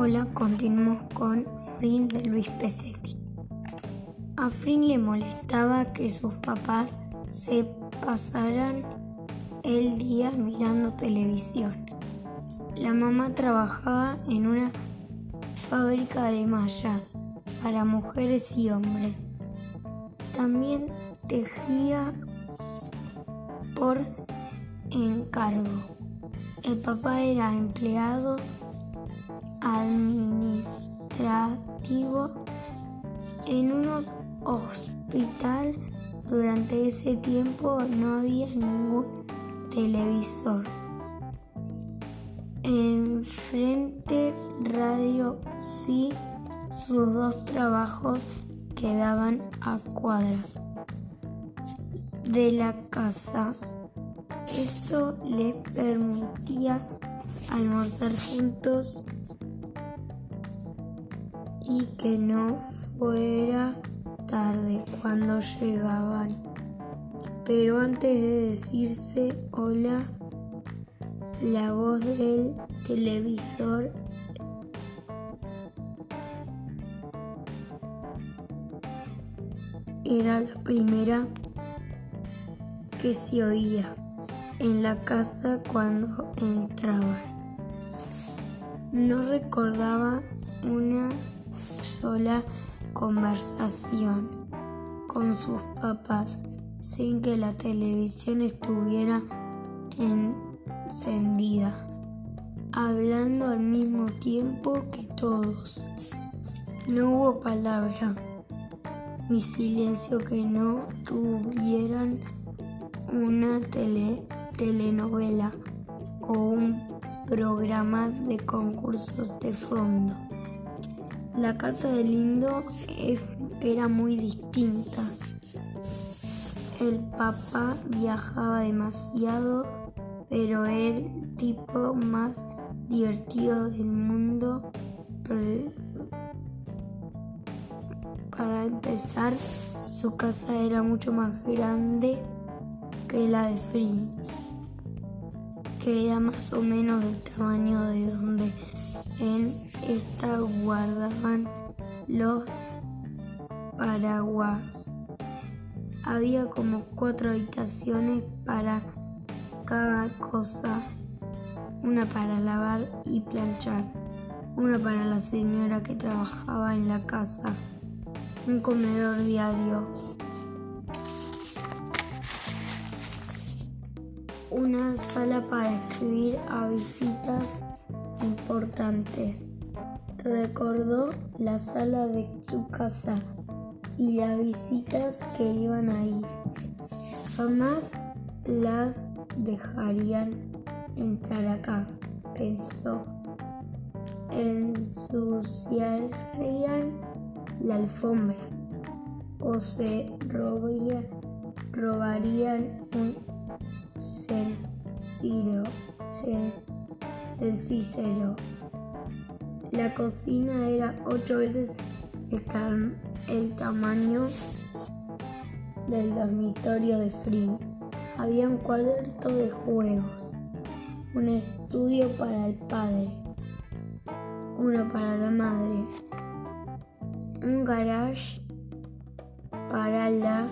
Hola, continuamos con Frin de Luis Pesetti. A Frin le molestaba que sus papás se pasaran el día mirando televisión. La mamá trabajaba en una fábrica de mallas para mujeres y hombres. También tejía por encargo. El papá era empleado administrativo en un hospital. Durante ese tiempo no había ningún televisor. Enfrente radio sí, sus dos trabajos quedaban a cuadras de la casa. Eso le permitía almorzar juntos y que no fuera tarde cuando llegaban. Pero antes de decirse hola, la voz del televisor era la primera que se oía en la casa cuando entraba. No recordaba una sola conversación con sus papás sin que la televisión estuviera encendida, hablando al mismo tiempo que todos. No hubo palabra ni silencio que no tuvieran una tele telenovela o un programa de concursos de fondo. La casa de Lindo era muy distinta. El papá viajaba demasiado, pero el tipo más divertido del mundo. Para empezar, su casa era mucho más grande que la de Free que era más o menos del tamaño de donde en esta guardaban los paraguas. Había como cuatro habitaciones para cada cosa, una para lavar y planchar, una para la señora que trabajaba en la casa, un comedor diario, una sala para escribir a visitas importantes. Recordó la sala de su casa y las visitas que iban ahí. Jamás las dejarían entrar acá, pensó. Ensuciarían la alfombra o se robarían un cero. La cocina era ocho veces el, tamaño del dormitorio de Frin. Había un cuarto de juegos, un estudio para el padre, uno para la madre, un garage para la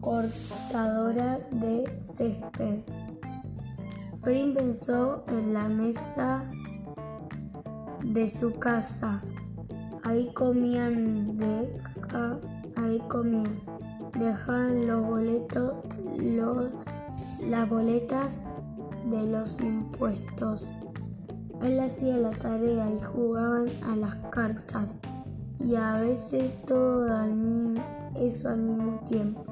cortadora de césped. Frin pensó en la mesa de su casa. Ahí comían de ahí comían. Dejaban los boletos, los, las boletas de los impuestos. Él hacía la tarea y jugaban a las cartas y a veces todo eso al mismo tiempo.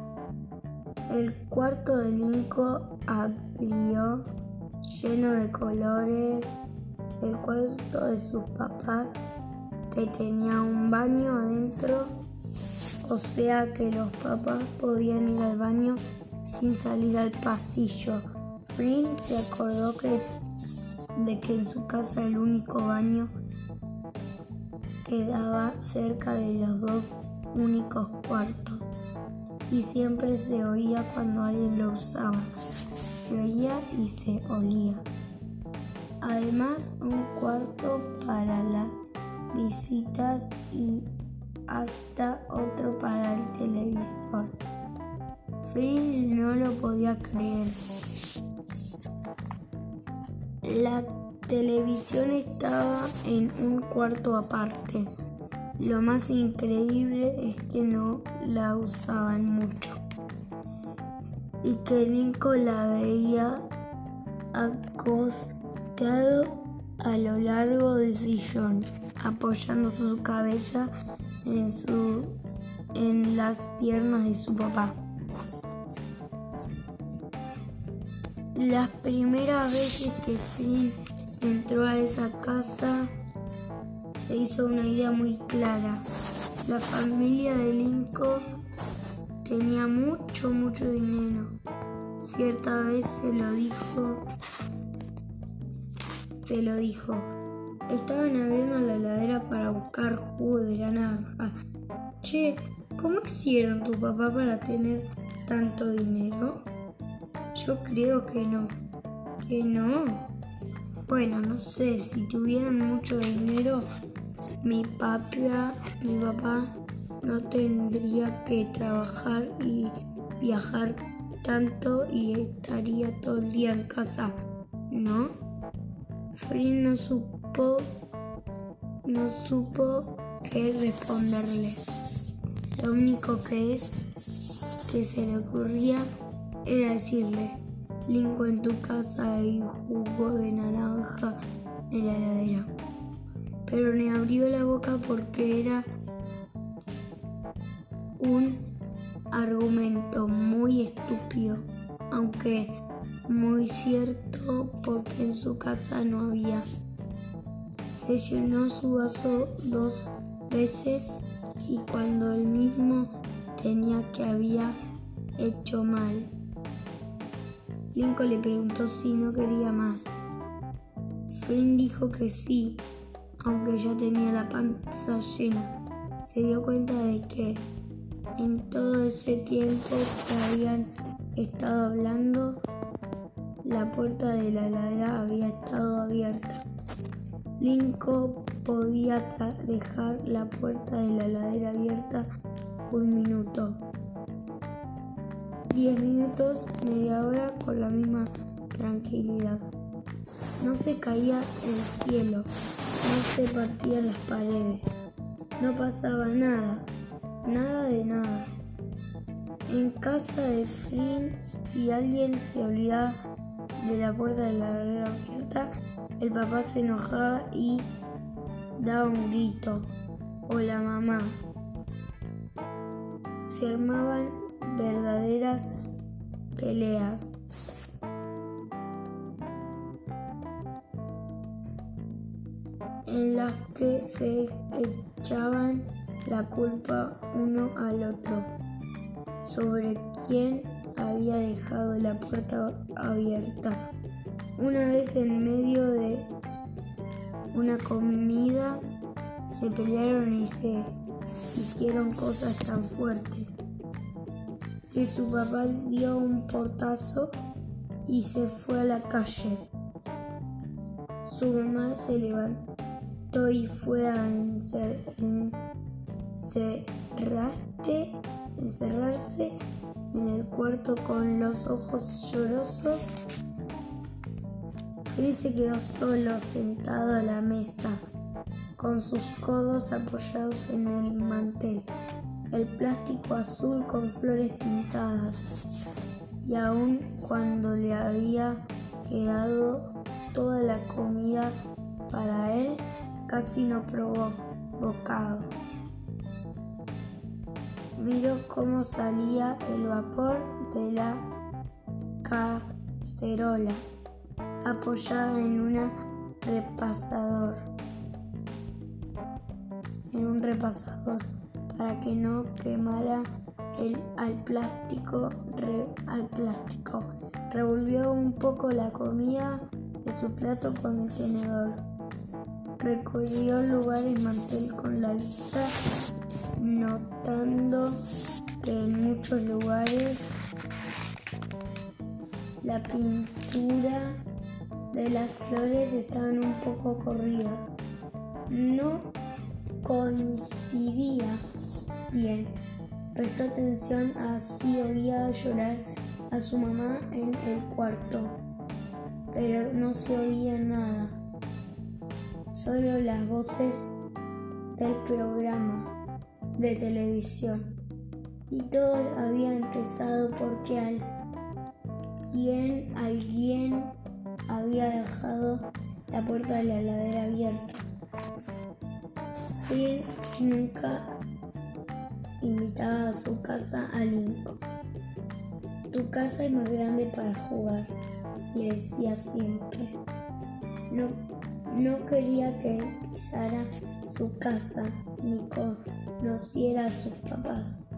El cuarto de Nico abrió lleno de colores. El cuarto de sus papás que tenía un baño adentro, o sea que los papás podían ir al baño sin salir al pasillo. Prince se acordó que, de que en su casa el único baño quedaba cerca de los dos únicos cuartos y siempre se oía cuando alguien lo usaba. Se oía y se olía. Además, un cuarto para las visitas y hasta otro para el televisor. Frin no lo podía creer. La televisión estaba en un cuarto aparte. Lo más increíble es que no la usaban mucho y que Lincoln la veía acostado a lo largo del sillón, apoyando su cabeza en, su, en las piernas de su papá. Las primeras veces que Finn entró a esa casa, se hizo una idea muy clara. La familia de Lincoln tenía mucho, mucho dinero. Cierta vez se lo dijo, se lo dijo. Estaban abriendo la heladera para buscar jugo de naranja. Che, ¿cómo hicieron tu papá para tener tanto dinero? Yo creo que no. ¿Que no? Bueno, no sé, si tuvieran mucho dinero, mi papá, mi papá no tendría que trabajar y viajar tanto y estaría todo el día en casa, ¿no? Frin no supo, no supo qué responderle. Lo único que es que se le ocurría era decirle, Linko en tu casa hay jugo de naranja en la heladera. Pero ni abrió la boca porque era un argumento muy estúpido, aunque muy cierto porque en su casa no había. Se llenó su vaso dos veces y cuando él mismo tenía que había hecho mal. Lincoln le preguntó si no quería más. Flynn dijo que sí, aunque ya tenía la panza llena. Se dio cuenta de que en todo ese tiempo que habían estado hablando, la puerta de la heladera había estado abierta. Lincoln podía dejar la puerta de la heladera abierta un minuto, diez minutos, media hora con la misma tranquilidad. No se caía el cielo, no se partían las paredes, no pasaba nada nada de nada. En casa de Flynn, si alguien se olvidaba de la puerta de la heladera abierta, el papá se enojaba y daba un grito. O la mamá. Se armaban verdaderas peleas. en las que se echaban la culpa uno al otro sobre quién había dejado la puerta abierta. Una vez en medio de una comida se pelearon y se hicieron cosas tan fuertes que su papá dio un portazo y se fue a la calle. Su mamá se levantó y fue a encerrar cerraste, encerrarse en el cuarto con los ojos llorosos. Fritz se quedó solo sentado a la mesa, con sus codos apoyados en el mantel, el plástico azul con flores pintadas. Y aun cuando le había quedado toda la comida para él, casi no probó bocado miró cómo salía el vapor de la cacerola apoyada en una repasador. En un repasador para que no quemara el, al plástico al plástico. Revolvió un poco la comida de su plato con el tenedor. Recorrió el lugar y mantel con la vista notando que en muchos lugares la pintura de las flores estaban un poco corridas. No coincidía bien. Prestó atención así oía llorar a su mamá en el cuarto, pero no se oía nada, solo las voces del programa de televisión. Y todo había empezado porque alguien, alguien había dejado la puerta de la heladera abierta. Y nunca invitaba a su casa a Lincoln. Tu casa es más grande para jugar, le decía siempre. No, no quería que pisara su casa ni conociera a sus papás.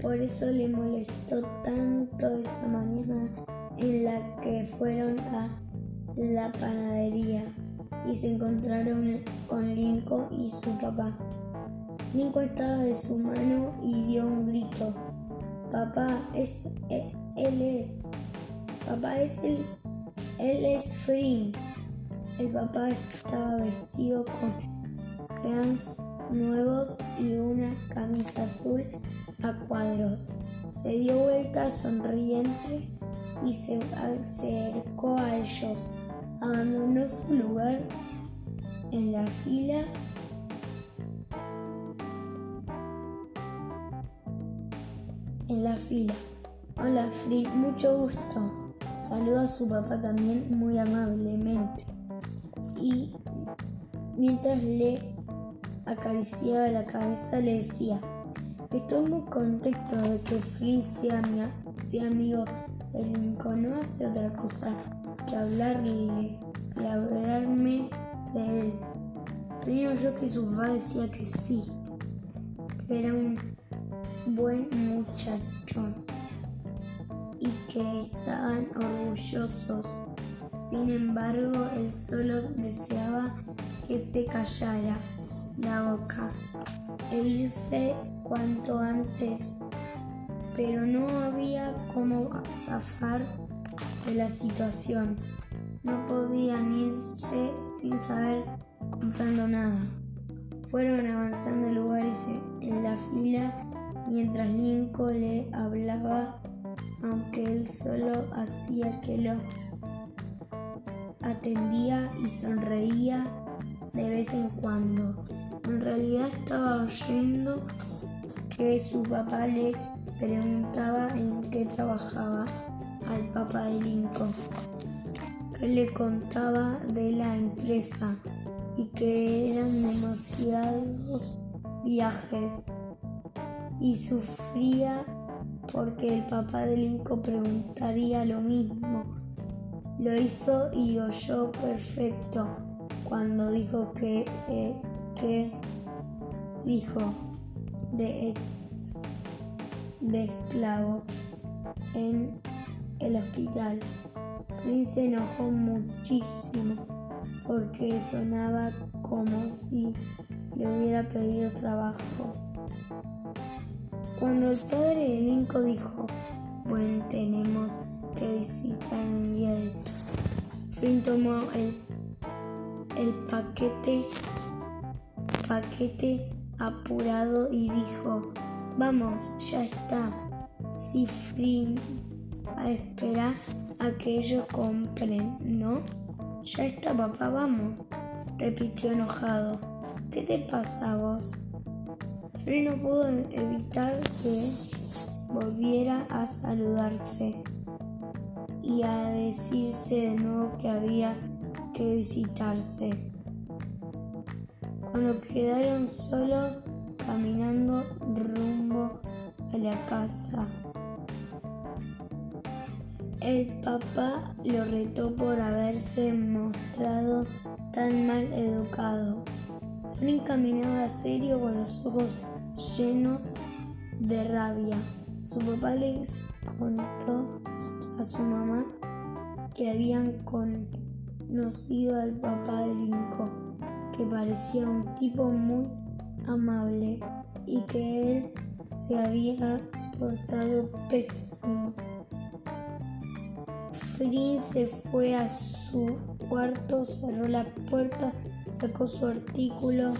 Por eso le molestó tanto esa mañana en la que fueron a la panadería y se encontraron con Lincoln y su papá. Lincoln estaba de su mano y dio un grito. Papá, es, e, él es. Papá es él. Él es Free. El papá estaba vestido con jeans nuevos y una camisa azul a cuadros. Se dio vuelta sonriente y se acercó a ellos. Abandonó su lugar en la fila en la fila. Hola Fritz, mucho gusto. Saluda a su papá también muy amablemente. Y mientras le acariciaba la cabeza le decía, estoy muy contento de que Fritz sea, amigo de Lincoln. No hace otra cosa que hablarle y hablarme de él. Primero yo que su papá decía que sí, que era un buen muchacho y que estaban orgullosos. Sin embargo, él solo deseaba que se callara la boca e irse cuanto antes, pero no había cómo zafar de la situación. No podían irse sin saber comprando nada. Fueron avanzando lugares en la fila mientras Lincoln le hablaba, aunque él solo hacía que lo atendía y sonreía de vez en cuando. En realidad estaba oyendo que su papá le preguntaba en qué trabajaba al papá de Lincoln, que le contaba de la empresa y que eran demasiados viajes y sufría porque el papá de Lincoln preguntaría lo mismo. Lo hizo y oyó perfecto cuando dijo que, eh, que dijo de, de esclavo en el hospital. Prince se enojó muchísimo porque sonaba como si le hubiera pedido trabajo. Cuando el padre de Lincoln dijo, bueno, tenemos que visitar un día de estos, Flynn tomó el, el paquete, paquete apurado y dijo, vamos, ya está. Si Flynn a esperar a que ellos compren, ¿no? Ya está, papá, vamos, repitió enojado. ¿Qué te pasa vos? Free no pudo evitar que volviera a saludarse y a decirse de nuevo que había que visitarse. Cuando quedaron solos caminando rumbo a la casa, el papá lo retó por haberse mostrado tan mal educado. Flynn caminaba serio con los ojos llenos de rabia. Su papá les contó a su mamá que habían conocido al papá de Lincoln, que parecía un tipo muy amable y que él se había portado pésimo. Flynn se fue a su cuarto, cerró la puerta, sacó su artículo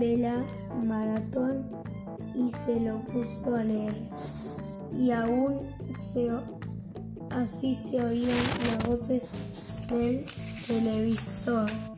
de la maratón y se lo puso a leer. Y aún se, así se oían las voces del televisor.